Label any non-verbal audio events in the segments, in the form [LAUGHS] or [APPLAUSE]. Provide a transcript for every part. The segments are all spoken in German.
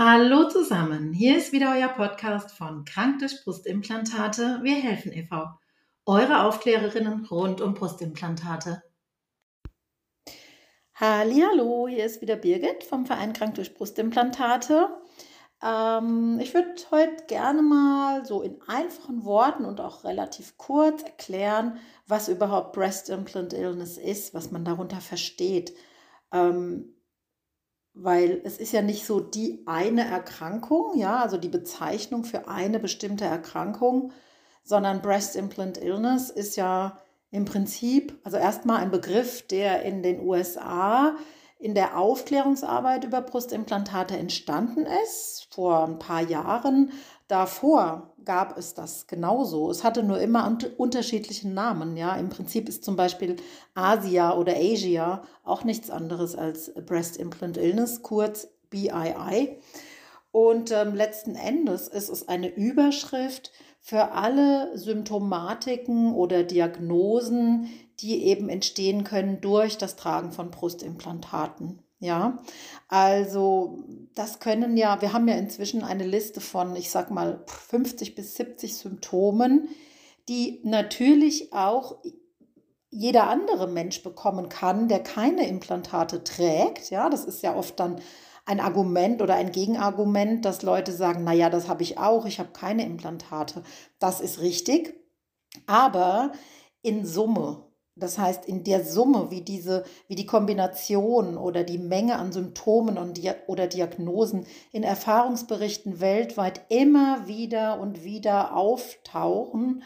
Hallo zusammen, hier ist wieder euer Podcast von Krank durch Brustimplantate. Wir helfen e.V. Eure Aufklärerinnen rund um Brustimplantate. Hallo, hier ist wieder Birgit vom Verein Krank durch Brustimplantate. Ähm, ich würde heute gerne mal so in einfachen Worten und auch relativ kurz erklären, was überhaupt Breast Implant Illness ist, was man darunter versteht. Ähm, weil es ist ja nicht so die eine Erkrankung, ja, also die Bezeichnung für eine bestimmte Erkrankung, sondern Breast Implant Illness ist ja im Prinzip, also erstmal ein Begriff, der in den USA in der Aufklärungsarbeit über Brustimplantate entstanden ist, vor ein paar Jahren. Davor gab es das genauso. Es hatte nur immer unterschiedliche Namen. Ja, im Prinzip ist zum Beispiel Asia oder Asia auch nichts anderes als Breast Implant Illness, kurz BII. Und ähm, letzten Endes ist es eine Überschrift für alle Symptomatiken oder Diagnosen, die eben entstehen können durch das Tragen von Brustimplantaten. Ja, also das können ja, wir haben ja inzwischen eine Liste von, ich sag mal, 50 bis 70 Symptomen, die natürlich auch jeder andere Mensch bekommen kann, der keine Implantate trägt. Ja, das ist ja oft dann ein Argument oder ein Gegenargument, dass Leute sagen, naja, das habe ich auch, ich habe keine Implantate. Das ist richtig, aber in Summe das heißt, in der Summe, wie diese, wie die Kombination oder die Menge an Symptomen und oder Diagnosen in Erfahrungsberichten weltweit immer wieder und wieder auftauchen,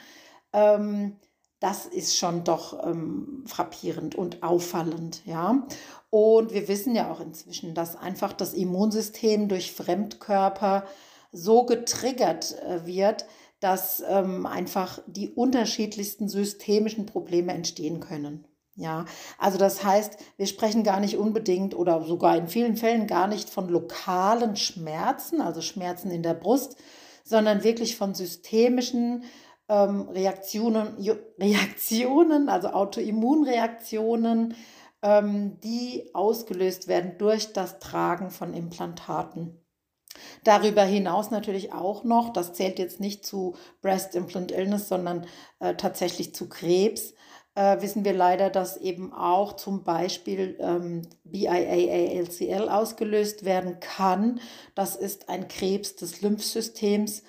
ähm, das ist schon doch ähm, frappierend und auffallend, ja. Und wir wissen ja auch inzwischen, dass einfach das Immunsystem durch Fremdkörper so getriggert äh, wird, dass ähm, einfach die unterschiedlichsten systemischen Probleme entstehen können. Ja, also das heißt, wir sprechen gar nicht unbedingt oder sogar in vielen Fällen gar nicht von lokalen Schmerzen, also Schmerzen in der Brust, sondern wirklich von systemischen ähm, Reaktionen, Reaktionen, also Autoimmunreaktionen, ähm, die ausgelöst werden durch das Tragen von Implantaten. Darüber hinaus natürlich auch noch, das zählt jetzt nicht zu Breast Implant Illness, sondern äh, tatsächlich zu Krebs, äh, wissen wir leider, dass eben auch zum Beispiel ähm, BIAALCL ausgelöst werden kann. Das ist ein Krebs des Lymphsystems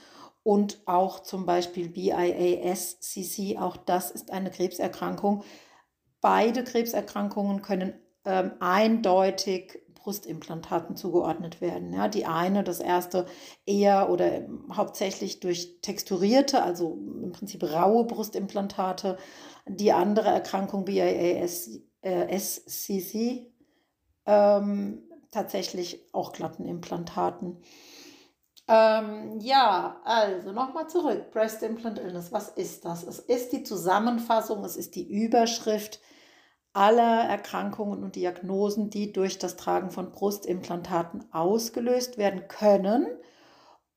und auch zum Beispiel BIASCC, auch das ist eine Krebserkrankung. Beide Krebserkrankungen können ähm, eindeutig Brustimplantaten zugeordnet werden. Ja, die eine, das erste eher oder hauptsächlich durch texturierte, also im Prinzip raue Brustimplantate. Die andere Erkrankung BIASCC äh, ähm, tatsächlich auch glatten Implantaten. Ähm, ja, also nochmal zurück. Breast Implant Illness, was ist das? Es ist die Zusammenfassung, es ist die Überschrift aller Erkrankungen und Diagnosen, die durch das Tragen von Brustimplantaten ausgelöst werden können.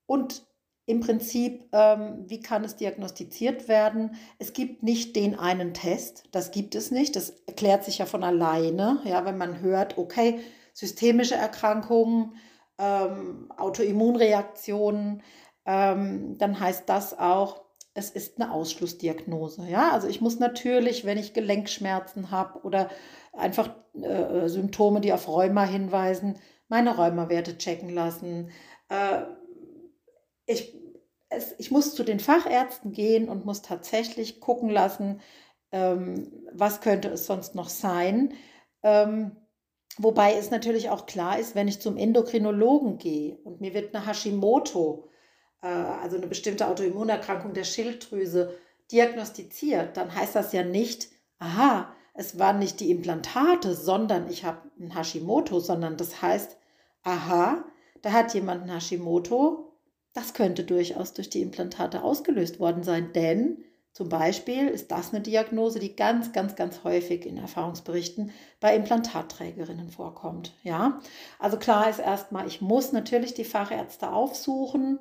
Und im Prinzip, ähm, wie kann es diagnostiziert werden? Es gibt nicht den einen Test, das gibt es nicht. Das erklärt sich ja von alleine, ja, wenn man hört, okay, systemische Erkrankungen, ähm, Autoimmunreaktionen, ähm, dann heißt das auch, es ist eine Ausschlussdiagnose. Ja, also ich muss natürlich, wenn ich Gelenkschmerzen habe oder einfach äh, äh, Symptome, die auf Rheuma hinweisen, meine Rheumawerte checken lassen. Äh, ich, es, ich muss zu den Fachärzten gehen und muss tatsächlich gucken lassen, ähm, was könnte es sonst noch sein. Ähm, wobei es natürlich auch klar ist, wenn ich zum Endokrinologen gehe und mir wird eine Hashimoto also eine bestimmte Autoimmunerkrankung der Schilddrüse diagnostiziert, dann heißt das ja nicht, aha, es waren nicht die Implantate, sondern ich habe ein Hashimoto, sondern das heißt, aha, da hat jemand ein Hashimoto, das könnte durchaus durch die Implantate ausgelöst worden sein, denn zum Beispiel ist das eine Diagnose, die ganz, ganz, ganz häufig in Erfahrungsberichten bei Implantatträgerinnen vorkommt. Ja, also klar ist erstmal, ich muss natürlich die Fachärzte aufsuchen,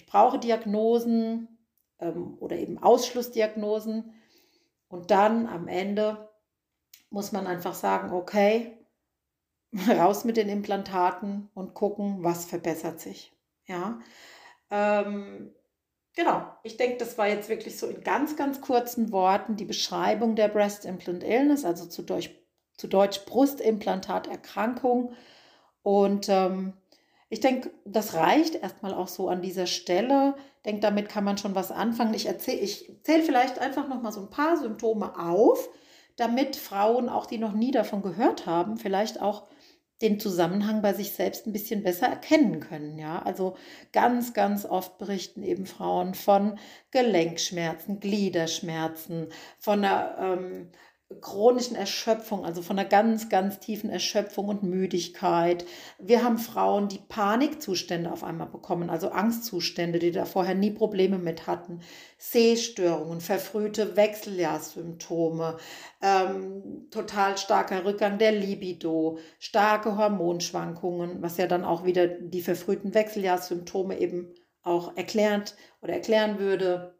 ich brauche Diagnosen ähm, oder eben Ausschlussdiagnosen. Und dann am Ende muss man einfach sagen, okay, [LAUGHS] raus mit den Implantaten und gucken, was verbessert sich. Ja, ähm, genau. Ich denke, das war jetzt wirklich so in ganz, ganz kurzen Worten die Beschreibung der Breast Implant Illness, also zu Deutsch, zu Deutsch Brustimplantaterkrankung. Und ähm, ich denke, das reicht erstmal auch so an dieser Stelle. Ich denke, damit kann man schon was anfangen. Ich erzähle ich zähle vielleicht einfach noch mal so ein paar Symptome auf, damit Frauen, auch die noch nie davon gehört haben, vielleicht auch den Zusammenhang bei sich selbst ein bisschen besser erkennen können. Ja, also ganz, ganz oft berichten eben Frauen von Gelenkschmerzen, Gliederschmerzen, von einer ähm, chronischen Erschöpfung, also von einer ganz, ganz tiefen Erschöpfung und Müdigkeit. Wir haben Frauen, die Panikzustände auf einmal bekommen, also Angstzustände, die da vorher nie Probleme mit hatten, Sehstörungen, verfrühte Wechseljahrssymptome, ähm, total starker Rückgang der Libido, starke Hormonschwankungen, was ja dann auch wieder die verfrühten Wechseljahrssymptome eben auch erklärt oder erklären würde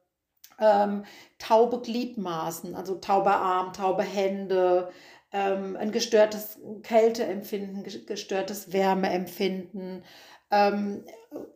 ähm, taube Gliedmaßen, also tauber Arm, taube Hände, ähm, ein gestörtes Kälteempfinden, gestörtes Wärmeempfinden, ähm,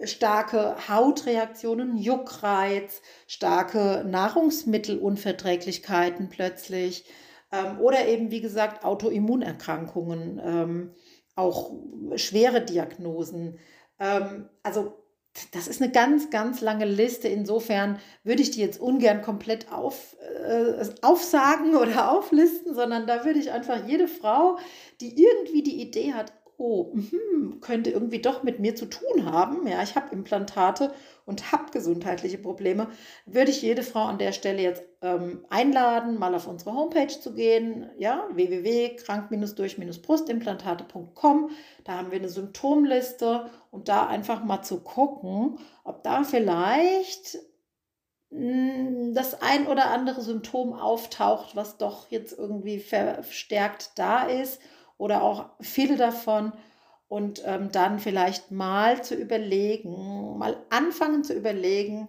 starke Hautreaktionen, Juckreiz, starke Nahrungsmittelunverträglichkeiten plötzlich ähm, oder eben, wie gesagt, Autoimmunerkrankungen, ähm, auch schwere Diagnosen. Ähm, also das ist eine ganz, ganz lange Liste. Insofern würde ich die jetzt ungern komplett auf, äh, aufsagen oder [LAUGHS] auflisten, sondern da würde ich einfach jede Frau, die irgendwie die Idee hat, oh, mh, könnte irgendwie doch mit mir zu tun haben, ja, ich habe Implantate und habe gesundheitliche Probleme, würde ich jede Frau an der Stelle jetzt ähm, einladen, mal auf unsere Homepage zu gehen, ja, www.krank-durch-brustimplantate.com. Da haben wir eine Symptomliste und da einfach mal zu gucken, ob da vielleicht hm, das ein oder andere Symptom auftaucht, was doch jetzt irgendwie verstärkt da ist oder auch viele davon und ähm, dann vielleicht mal zu überlegen, mal anfangen zu überlegen,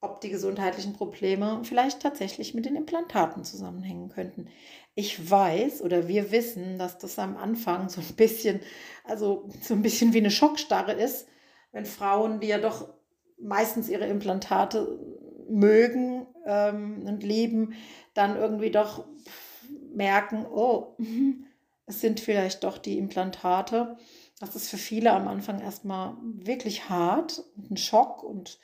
ob die gesundheitlichen Probleme vielleicht tatsächlich mit den Implantaten zusammenhängen könnten. Ich weiß oder wir wissen, dass das am Anfang so ein bisschen, also so ein bisschen wie eine Schockstarre ist, wenn Frauen, die ja doch meistens ihre Implantate mögen ähm, und lieben, dann irgendwie doch merken, oh, es sind vielleicht doch die Implantate. Das ist für viele am Anfang erstmal wirklich hart und ein Schock. Und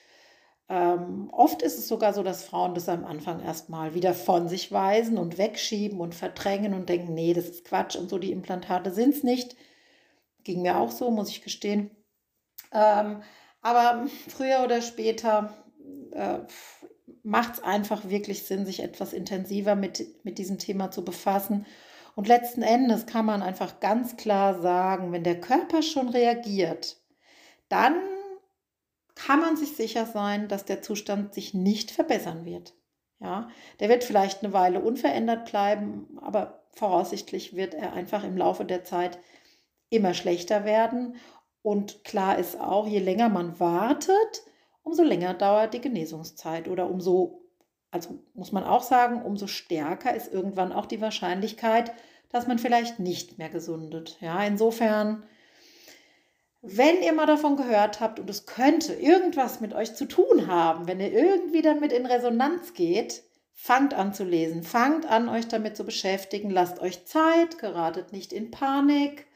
ähm, oft ist es sogar so, dass Frauen das am Anfang erstmal wieder von sich weisen und wegschieben und verdrängen und denken, nee, das ist Quatsch und so, die Implantate sind es nicht. Ging mir auch so, muss ich gestehen. Ähm, aber früher oder später äh, macht es einfach wirklich Sinn, sich etwas intensiver mit, mit diesem Thema zu befassen und letzten Endes kann man einfach ganz klar sagen, wenn der Körper schon reagiert, dann kann man sich sicher sein, dass der Zustand sich nicht verbessern wird. Ja, der wird vielleicht eine Weile unverändert bleiben, aber voraussichtlich wird er einfach im Laufe der Zeit immer schlechter werden. Und klar ist auch, je länger man wartet, umso länger dauert die Genesungszeit oder umso also muss man auch sagen, umso stärker ist irgendwann auch die Wahrscheinlichkeit, dass man vielleicht nicht mehr gesundet. Ja, insofern, wenn ihr mal davon gehört habt und es könnte irgendwas mit euch zu tun haben, wenn ihr irgendwie damit in Resonanz geht, fangt an zu lesen, fangt an, euch damit zu beschäftigen, lasst euch Zeit, geratet nicht in Panik,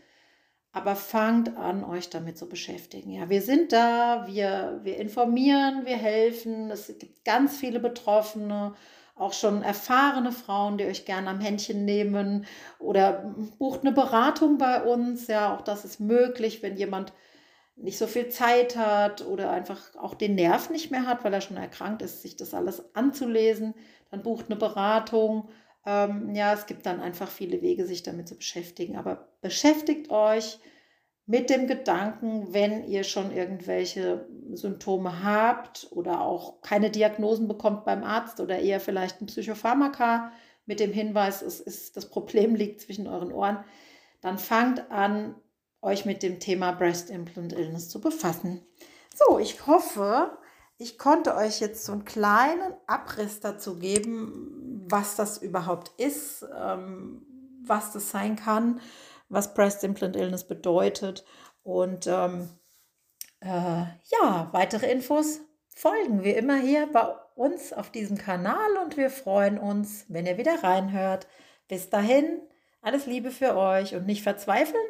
aber fangt an, euch damit zu beschäftigen. Ja, wir sind da, wir, wir informieren, wir helfen. Es gibt ganz viele Betroffene, auch schon erfahrene Frauen, die euch gerne am Händchen nehmen oder bucht eine Beratung bei uns. Ja, auch das ist möglich, wenn jemand nicht so viel Zeit hat oder einfach auch den Nerv nicht mehr hat, weil er schon erkrankt ist, sich das alles anzulesen, dann bucht eine Beratung ähm, ja, es gibt dann einfach viele Wege, sich damit zu beschäftigen. Aber beschäftigt euch mit dem Gedanken, wenn ihr schon irgendwelche Symptome habt oder auch keine Diagnosen bekommt beim Arzt oder eher vielleicht ein Psychopharmaka mit dem Hinweis, es ist, das Problem [LAUGHS] liegt zwischen euren Ohren, dann fangt an, euch mit dem Thema Breast Implant Illness zu befassen. So, ich hoffe, ich konnte euch jetzt so einen kleinen Abriss dazu geben, was das überhaupt ist, ähm, was das sein kann, was Breast Implant Illness bedeutet. Und ähm, äh, ja, weitere Infos folgen wir immer hier bei uns auf diesem Kanal und wir freuen uns, wenn ihr wieder reinhört. Bis dahin, alles Liebe für euch und nicht verzweifeln.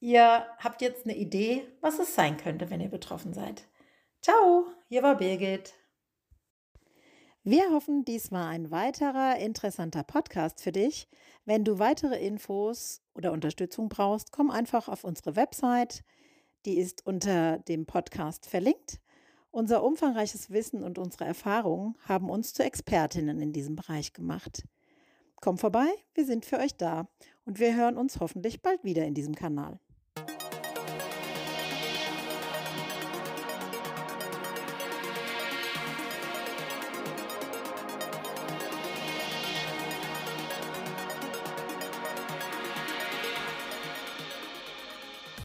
Ihr habt jetzt eine Idee, was es sein könnte, wenn ihr betroffen seid. Ciao, hier war Birgit. Wir hoffen, dies war ein weiterer interessanter Podcast für dich. Wenn du weitere Infos oder Unterstützung brauchst, komm einfach auf unsere Website. Die ist unter dem Podcast verlinkt. Unser umfangreiches Wissen und unsere Erfahrungen haben uns zu Expertinnen in diesem Bereich gemacht. Komm vorbei, wir sind für euch da und wir hören uns hoffentlich bald wieder in diesem Kanal.